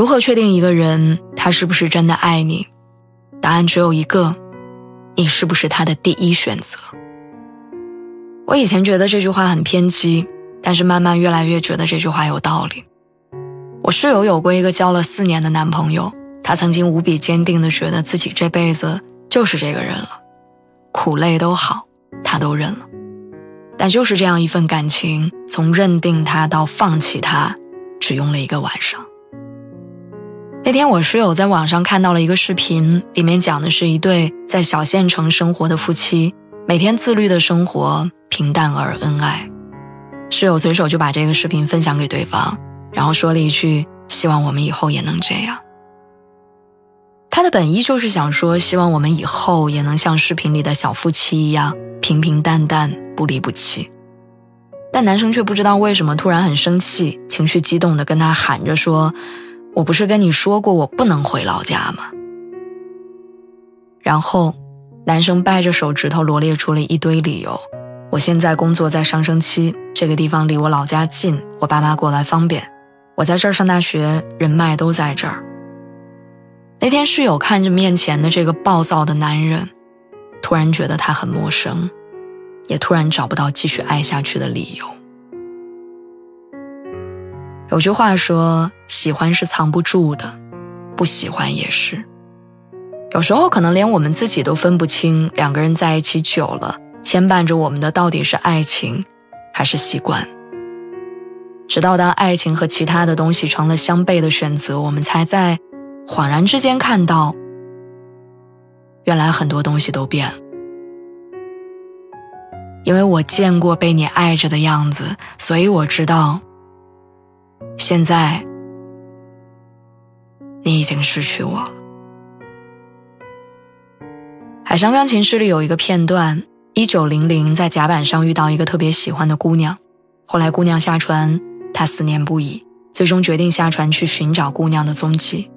如何确定一个人他是不是真的爱你？答案只有一个：你是不是他的第一选择？我以前觉得这句话很偏激，但是慢慢越来越觉得这句话有道理。我室友有过一个交了四年的男朋友，他曾经无比坚定地觉得自己这辈子就是这个人了，苦累都好，他都认了。但就是这样一份感情，从认定他到放弃他，只用了一个晚上。那天我室友在网上看到了一个视频，里面讲的是一对在小县城生活的夫妻，每天自律的生活，平淡而恩爱。室友随手就把这个视频分享给对方，然后说了一句：“希望我们以后也能这样。”他的本意就是想说，希望我们以后也能像视频里的小夫妻一样平平淡淡，不离不弃。但男生却不知道为什么突然很生气，情绪激动的跟他喊着说。我不是跟你说过我不能回老家吗？然后，男生掰着手指头罗列出了一堆理由。我现在工作在上升期，这个地方离我老家近，我爸妈过来方便。我在这儿上大学，人脉都在这儿。那天室友看着面前的这个暴躁的男人，突然觉得他很陌生，也突然找不到继续爱下去的理由。有句话说：“喜欢是藏不住的，不喜欢也是。有时候可能连我们自己都分不清，两个人在一起久了，牵绊着我们的到底是爱情，还是习惯。直到当爱情和其他的东西成了相悖的选择，我们才在恍然之间看到，原来很多东西都变了。因为我见过被你爱着的样子，所以我知道。”现在，你已经失去我了。《海上钢琴师》里有一个片段：一九零零在甲板上遇到一个特别喜欢的姑娘，后来姑娘下船，他思念不已，最终决定下船去寻找姑娘的踪迹。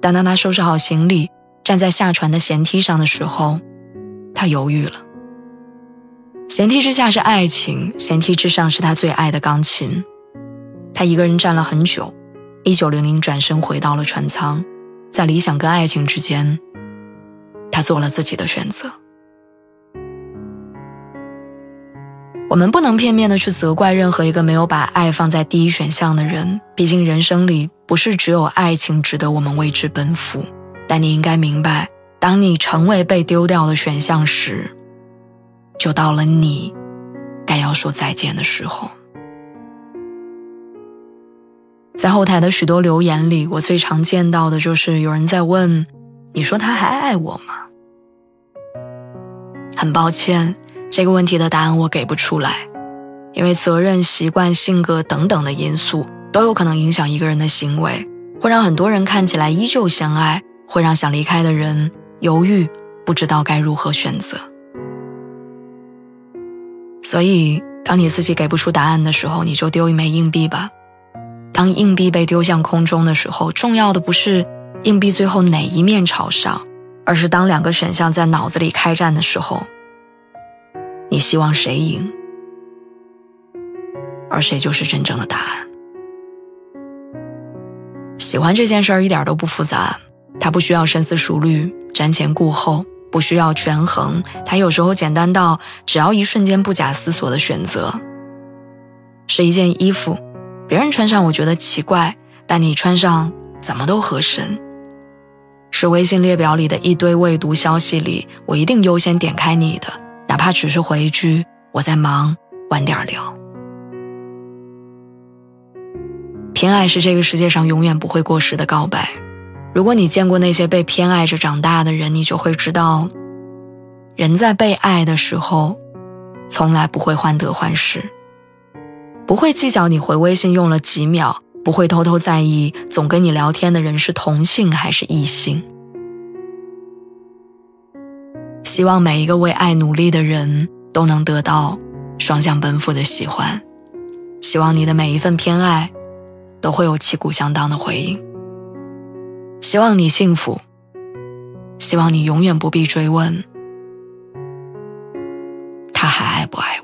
但当他收拾好行李，站在下船的舷梯上的时候，他犹豫了。舷梯之下是爱情，舷梯之上是他最爱的钢琴。他一个人站了很久，一九零零转身回到了船舱，在理想跟爱情之间，他做了自己的选择。我们不能片面的去责怪任何一个没有把爱放在第一选项的人，毕竟人生里不是只有爱情值得我们为之奔赴。但你应该明白，当你成为被丢掉的选项时，就到了你该要说再见的时候。在后台的许多留言里，我最常见到的就是有人在问：“你说他还爱我吗？”很抱歉，这个问题的答案我给不出来，因为责任、习惯、性格等等的因素都有可能影响一个人的行为，会让很多人看起来依旧相爱，会让想离开的人犹豫，不知道该如何选择。所以，当你自己给不出答案的时候，你就丢一枚硬币吧。当硬币被丢向空中的时候，重要的不是硬币最后哪一面朝上，而是当两个选项在脑子里开战的时候，你希望谁赢，而谁就是真正的答案。喜欢这件事儿一点都不复杂，它不需要深思熟虑、瞻前顾后，不需要权衡，它有时候简单到只要一瞬间不假思索的选择，是一件衣服。别人穿上我觉得奇怪，但你穿上怎么都合身。是微信列表里的一堆未读消息里，我一定优先点开你的，哪怕只是回一句我在忙，晚点聊。偏爱是这个世界上永远不会过时的告白。如果你见过那些被偏爱着长大的人，你就会知道，人在被爱的时候，从来不会患得患失。不会计较你回微信用了几秒，不会偷偷在意总跟你聊天的人是同性还是异性。希望每一个为爱努力的人都能得到双向奔赴的喜欢，希望你的每一份偏爱都会有旗鼓相当的回应。希望你幸福，希望你永远不必追问他还爱不爱我。